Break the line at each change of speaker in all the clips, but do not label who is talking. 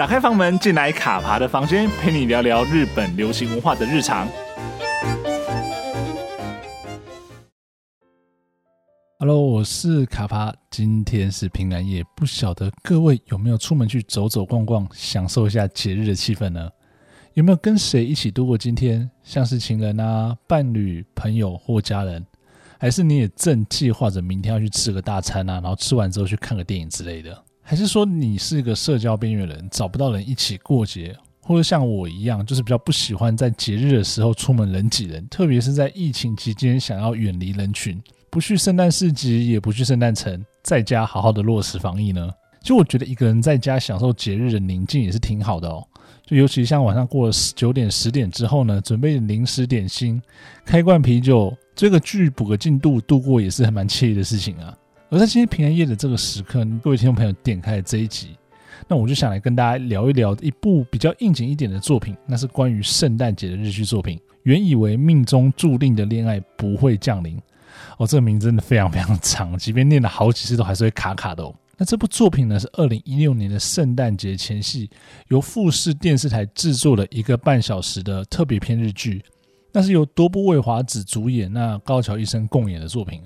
打开房门，进来卡爬的房间，陪你聊聊日本流行文化的日常。Hello，我是卡爬，今天是平安夜，不晓得各位有没有出门去走走逛逛，享受一下节日的气氛呢？有没有跟谁一起度过今天？像是情人啊、伴侣、朋友或家人，还是你也正计划着明天要去吃个大餐啊，然后吃完之后去看个电影之类的？还是说你是一个社交边缘人，找不到人一起过节，或者像我一样，就是比较不喜欢在节日的时候出门人挤人，特别是在疫情期间想要远离人群，不去圣诞市集，也不去圣诞城，在家好好的落实防疫呢？就我觉得一个人在家享受节日的宁静也是挺好的哦。就尤其像晚上过了九点十点之后呢，准备零食点心，开罐啤酒，追个剧补个进度，度过也是还蛮惬意的事情啊。而在今天平安夜的这个时刻，各位听众朋友点开了这一集，那我就想来跟大家聊一聊一部比较应景一点的作品，那是关于圣诞节的日剧作品。原以为命中注定的恋爱不会降临，哦，这个名字真的非常非常长，即便念了好几次都还是会卡卡的哦。那这部作品呢，是二零一六年的圣诞节前夕，由富士电视台制作了一个半小时的特别篇日剧，那是由多部未华子主演，那高桥一生共演的作品。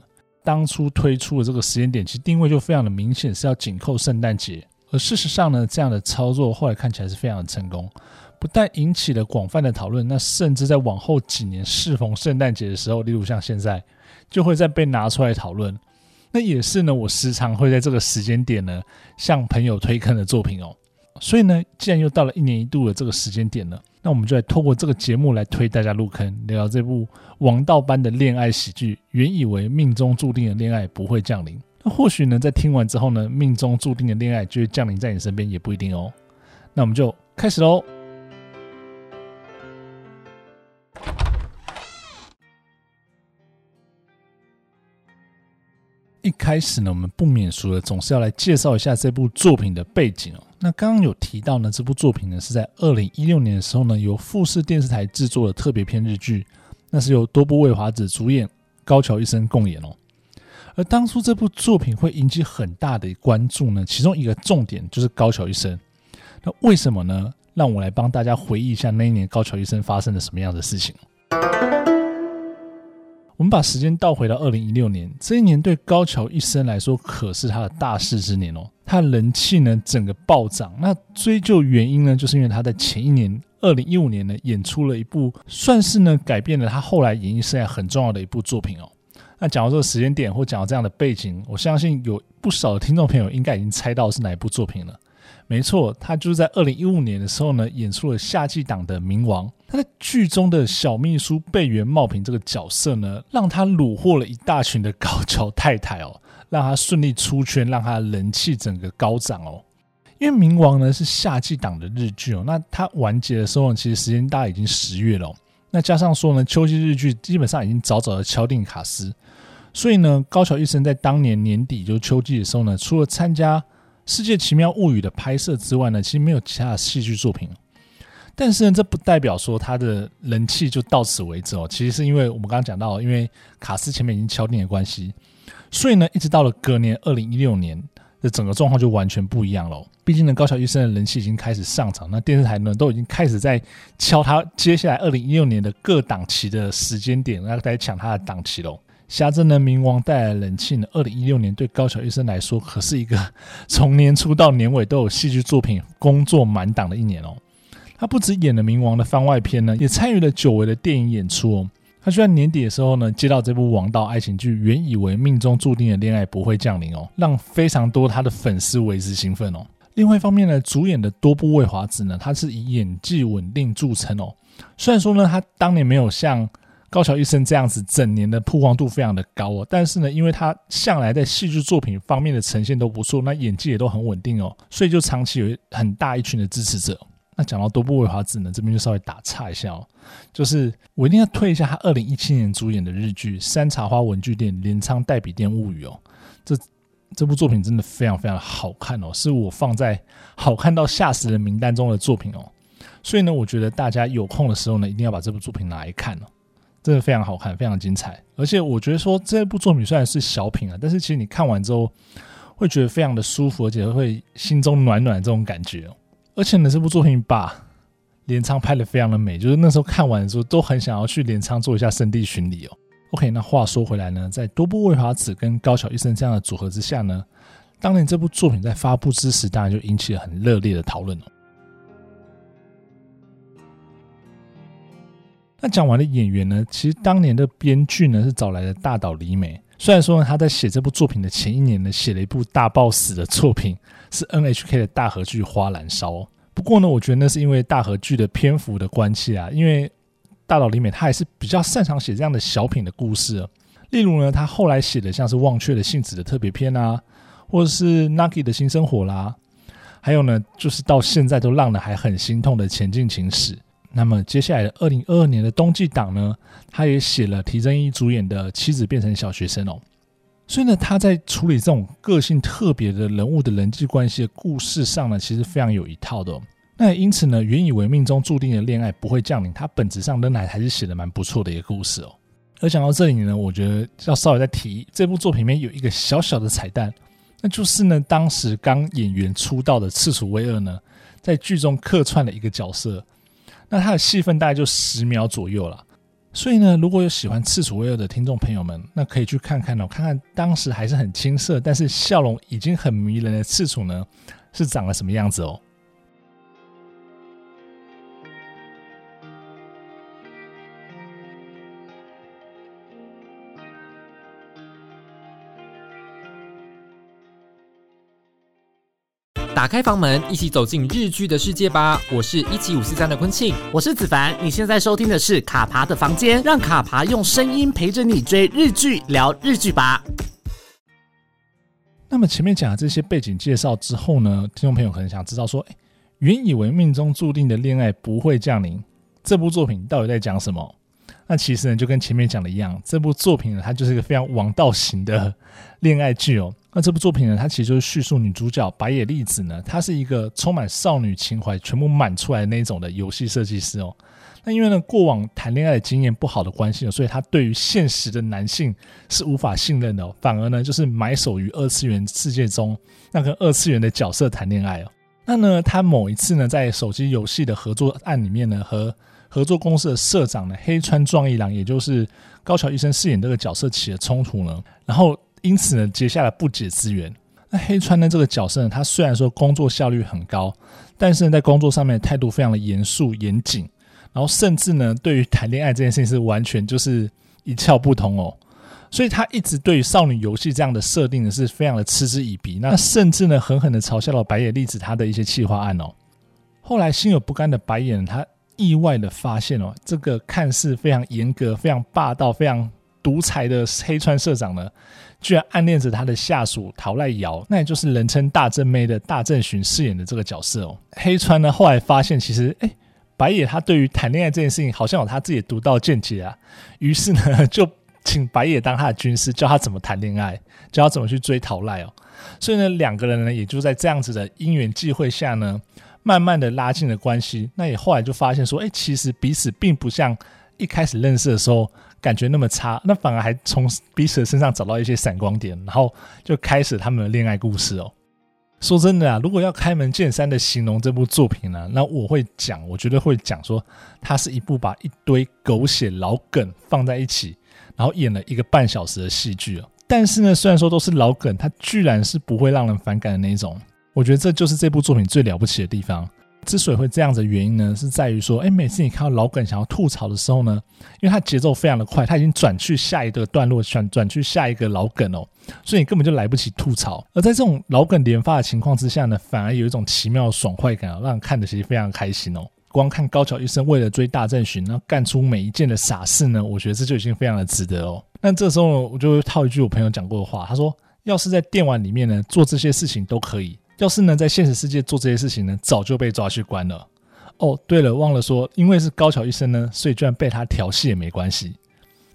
当初推出的这个时间点，其实定位就非常的明显，是要紧扣圣诞节。而事实上呢，这样的操作后来看起来是非常的成功，不但引起了广泛的讨论，那甚至在往后几年适逢圣诞节的时候，例如像现在，就会再被拿出来讨论。那也是呢，我时常会在这个时间点呢，向朋友推坑的作品哦。所以呢，既然又到了一年一度的这个时间点了，那我们就来透过这个节目来推大家入坑，聊聊这部王道般的恋爱喜剧。原以为命中注定的恋爱不会降临，那或许呢，在听完之后呢，命中注定的恋爱就会降临在你身边，也不一定哦。那我们就开始喽。一开始呢，我们不免俗的总是要来介绍一下这部作品的背景哦。那刚刚有提到呢，这部作品呢是在二零一六年的时候呢，由富士电视台制作的特别篇日剧，那是由多部未华子主演，高桥一生共演哦。而当初这部作品会引起很大的关注呢，其中一个重点就是高桥一生。那为什么呢？让我来帮大家回忆一下那一年高桥一生发生了什么样的事情。我们把时间倒回到二零一六年，这一年对高桥一生来说可是他的大事之年哦。他人气呢整个暴涨，那追究原因呢，就是因为他在前一年二零一五年呢演出了一部算是呢改变了他后来演艺生涯很重要的一部作品哦。那讲到这个时间点或讲到这样的背景，我相信有不少的听众朋友应该已经猜到是哪一部作品了。没错，他就是在二零一五年的时候呢，演出了夏季档的《冥王》。他在剧中的小秘书贝原茂平这个角色呢，让他虏获了一大群的高桥太太哦，让他顺利出圈，让他人气整个高涨哦。因为《冥王》呢是夏季档的日剧哦，那它完结的时候呢，其实时间大概已经十月了。那加上说呢，秋季日剧基本上已经早早的敲定卡司，所以呢，高桥一生在当年年底就秋季的时候呢，除了参加。《世界奇妙物语》的拍摄之外呢，其实没有其他的戏剧作品。但是呢，这不代表说他的人气就到此为止哦。其实是因为我们刚刚讲到，因为卡司前面已经敲定的关系，所以呢，一直到了隔年二零一六年的整个状况就完全不一样了。毕竟呢，高桥医生的人气已经开始上涨，那电视台呢都已经开始在敲他接下来二零一六年的各档期的时间点，那在抢他的档期喽。挟着呢，冥王带来人气呢。二零一六年对高桥医生来说，可是一个从年初到年尾都有戏剧作品工作满档的一年哦。他不止演了冥王的番外篇呢，也参与了久违的电影演出哦。他居然年底的时候呢，接到这部王道爱情剧，原以为命中注定的恋爱不会降临哦，让非常多他的粉丝为之兴奋哦。另外一方面呢，主演的多部未华子呢，他是以演技稳定著称哦。虽然说呢，他当年没有像高桥一生这样子整年的曝光度非常的高哦，但是呢，因为他向来在戏剧作品方面的呈现都不错，那演技也都很稳定哦，所以就长期有很大一群的支持者。那讲到多部未华子呢，这边就稍微打岔一下哦，就是我一定要推一下他二零一七年主演的日剧《山茶花文具店镰仓代笔店物语》哦，这这部作品真的非常非常好看哦，是我放在好看到吓死人名单中的作品哦，所以呢，我觉得大家有空的时候呢，一定要把这部作品拿来看哦。真的非常好看，非常精彩，而且我觉得说这部作品虽然是小品啊，但是其实你看完之后会觉得非常的舒服，而且会心中暖暖的这种感觉。而且呢，这部作品把镰仓拍得非常的美，就是那时候看完的时候都很想要去镰仓做一下圣地巡礼哦。OK，那话说回来呢，在多部未华子跟高桥一生这样的组合之下呢，当年这部作品在发布之时，当然就引起了很热烈的讨论哦。那讲完了演员呢，其实当年的编剧呢是找来了大岛里美。虽然说，他在写这部作品的前一年呢，写了一部大爆死的作品，是 NHK 的大河剧《花岚烧》。不过呢，我觉得那是因为大河剧的篇幅的关系啊，因为大岛里美他还是比较擅长写这样的小品的故事。例如呢，他后来写的像是《忘却的幸子》的特别篇啊，或者是《Nagi 的新生活》啦，还有呢，就是到现在都让人还很心痛的《前进情史》。那么接下来的二零二二年的冬季档呢，他也写了堤真一主演的《妻子变成小学生》哦。所以呢，他在处理这种个性特别的人物的人际关系的故事上呢，其实非常有一套的哦。那因此呢，原以为命中注定的恋爱不会降临，他本质上仍然还是写的蛮不错的一个故事哦。而讲到这里呢，我觉得要稍微再提这部作品里面有一个小小的彩蛋，那就是呢，当时刚演员出道的赤楚威二呢，在剧中客串了一个角色，那他的戏份大概就十秒左右了。所以呢，如果有喜欢刺楚卫二的听众朋友们，那可以去看看哦，看看当时还是很青涩，但是笑容已经很迷人的刺楚呢，是长了什么样子哦。
打开房门，一起走进日剧的世界吧！我是一七五四三的坤庆，
我是子凡。你现在收听的是卡爬的房间，让卡爬用声音陪着你追日剧、聊日剧吧。
那么前面讲了这些背景介绍之后呢，听众朋友可能想知道说，哎，原以为命中注定的恋爱不会降临，这部作品到底在讲什么？那其实呢，就跟前面讲的一样，这部作品呢，它就是一个非常王道型的恋爱剧哦。那这部作品呢，它其实就是叙述女主角白野丽子呢，她是一个充满少女情怀、全部满出来的那种的游戏设计师哦。那因为呢，过往谈恋爱的经验不好的关系，所以她对于现实的男性是无法信任的，反而呢，就是埋首于二次元世界中，那跟二次元的角色谈恋爱哦。那呢，她某一次呢，在手机游戏的合作案里面呢，和合作公司的社长呢，黑川壮一郎，也就是高桥医生饰演这个角色起了冲突呢，然后因此呢结下了不解之缘。那黑川呢这个角色呢，他虽然说工作效率很高，但是呢在工作上面态度非常的严肃严谨，然后甚至呢对于谈恋爱这件事情是完全就是一窍不通哦，所以他一直对于少女游戏这样的设定呢是非常的嗤之以鼻，那甚至呢狠狠的嘲笑了白野丽子他的一些企划案哦。后来心有不甘的白眼他。意外的发现哦，这个看似非常严格、非常霸道、非常独裁的黑川社长呢，居然暗恋着他的下属桃赖遥，那也就是人称大正妹的大正巡饰演的这个角色哦。黑川呢后来发现，其实哎，白野他对于谈恋爱这件事情好像有他自己独到见解啊，于是呢就请白野当他的军师，教他怎么谈恋爱，教他怎么去追桃濑哦。所以呢，两个人呢也就在这样子的因缘际会下呢。慢慢的拉近了关系，那也后来就发现说，哎，其实彼此并不像一开始认识的时候感觉那么差，那反而还从彼此的身上找到一些闪光点，然后就开始他们的恋爱故事哦。说真的啊，如果要开门见山的形容这部作品呢，那我会讲，我觉得会讲说，它是一部把一堆狗血老梗放在一起，然后演了一个半小时的戏剧哦。但是呢，虽然说都是老梗，它居然是不会让人反感的那一种。我觉得这就是这部作品最了不起的地方。之所以会这样子的原因呢，是在于说，哎，每次你看到老梗想要吐槽的时候呢，因为它节奏非常的快，它已经转去下一个段落，转转去下一个老梗哦，所以你根本就来不及吐槽。而在这种老梗连发的情况之下呢，反而有一种奇妙的爽快感，让人看的其实非常开心哦。光看高桥一生为了追大正巡，然后干出每一件的傻事呢，我觉得这就已经非常的值得哦。那这时候我就会套一句我朋友讲过的话，他说：“要是在电玩里面呢，做这些事情都可以。”要是呢，在现实世界做这些事情呢，早就被抓去关了。哦，对了，忘了说，因为是高桥医生呢，所以居然被他调戏也没关系。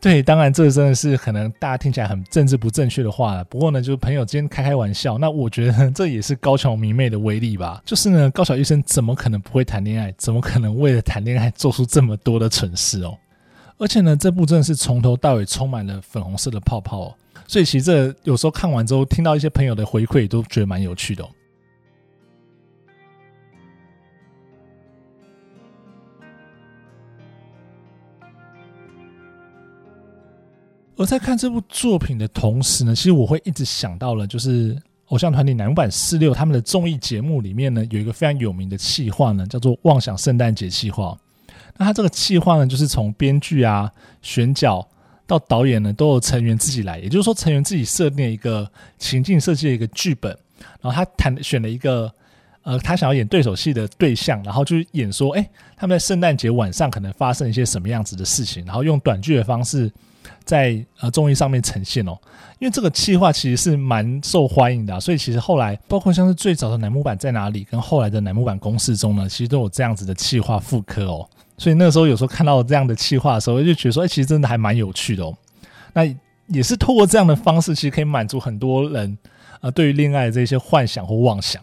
对，当然这真的是可能大家听起来很政治不正确的话了。不过呢，就是朋友之间开开玩笑。那我觉得这也是高桥迷妹的威力吧。就是呢，高桥医生怎么可能不会谈恋爱？怎么可能为了谈恋爱做出这么多的蠢事哦？而且呢，这部真的是从头到尾充满了粉红色的泡泡哦。所以其实这有时候看完之后，听到一些朋友的回馈，都觉得蛮有趣的哦。而在看这部作品的同时呢，其实我会一直想到了，就是偶像团体乃木坂46他们的综艺节目里面呢，有一个非常有名的企划呢，叫做“妄想圣诞节企划”。那他这个企划呢，就是从编剧啊、选角到导演呢，都有成员自己来，也就是说，成员自己设定一个情境设计的一个剧本，然后他谈选了一个呃，他想要演对手戏的对象，然后就演说，哎，他们在圣诞节晚上可能发生一些什么样子的事情，然后用短剧的方式。在呃综艺上面呈现哦，因为这个企划其实是蛮受欢迎的，所以其实后来包括像是最早的乃木坂在哪里，跟后来的乃木坂公式中呢，其实都有这样子的企划复刻哦。所以那个时候有时候看到这样的企划的时候，就觉得说，哎，其实真的还蛮有趣的哦。那也是透过这样的方式，其实可以满足很多人呃对于恋爱的这些幻想或妄想。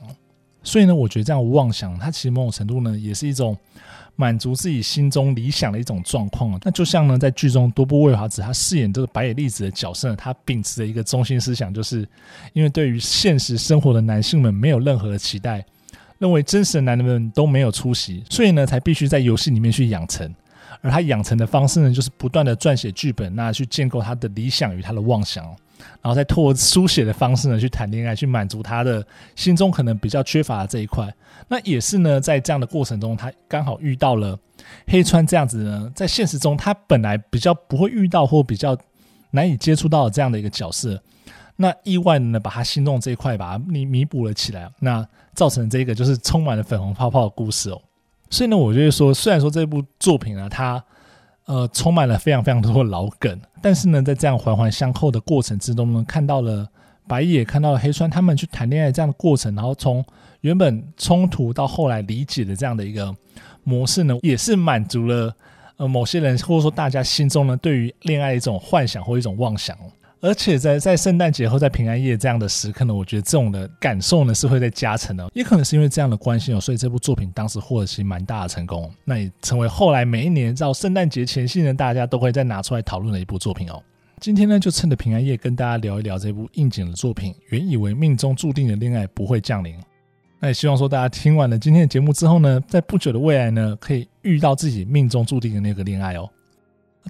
所以呢，我觉得这样妄想，它其实某种程度呢，也是一种。满足自己心中理想的一种状况啊，那就像呢，在剧中多部未华子他饰演这个白野丽子的角色呢，她秉持的一个中心思想，就是因为对于现实生活的男性们没有任何的期待，认为真实的男人们都没有出息，所以呢，才必须在游戏里面去养成。而他养成的方式呢，就是不断的撰写剧本，那去建构他的理想与他的妄想。然后再透过书写的方式呢，去谈恋爱，去满足他的心中可能比较缺乏的这一块。那也是呢，在这样的过程中，他刚好遇到了黑川这样子呢，在现实中他本来比较不会遇到或比较难以接触到的这样的一个角色。那意外呢，把他心中这一块把它弥弥补了起来，那造成这个就是充满了粉红泡泡的故事哦。所以呢，我觉得说，虽然说这部作品呢，它呃，充满了非常非常多的老梗，但是呢，在这样环环相扣的过程之中呢，看到了白野，看到了黑川他们去谈恋爱这样的过程，然后从原本冲突到后来理解的这样的一个模式呢，也是满足了呃某些人或者说大家心中呢对于恋爱一种幻想或一种妄想。而且在在圣诞节后在平安夜这样的时刻呢，我觉得这种的感受呢是会在加成的，也可能是因为这样的关系哦，所以这部作品当时获得其蛮大的成功，那也成为后来每一年到圣诞节前夕呢，大家都会再拿出来讨论的一部作品哦。今天呢，就趁着平安夜跟大家聊一聊这部应景的作品。原以为命中注定的恋爱不会降临，那也希望说大家听完了今天的节目之后呢，在不久的未来呢，可以遇到自己命中注定的那个恋爱哦。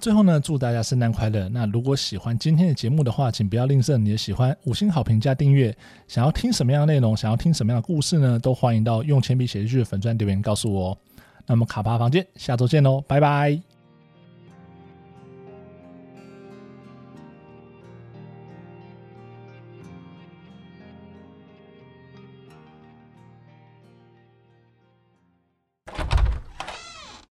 最后呢，祝大家圣诞快乐！那如果喜欢今天的节目的话，请不要吝啬你的喜欢，五星好评加订阅。想要听什么样的内容，想要听什么样的故事呢？都欢迎到用铅笔写日剧的粉钻留言告诉我哦。那么卡帕房间下周见喽，拜拜。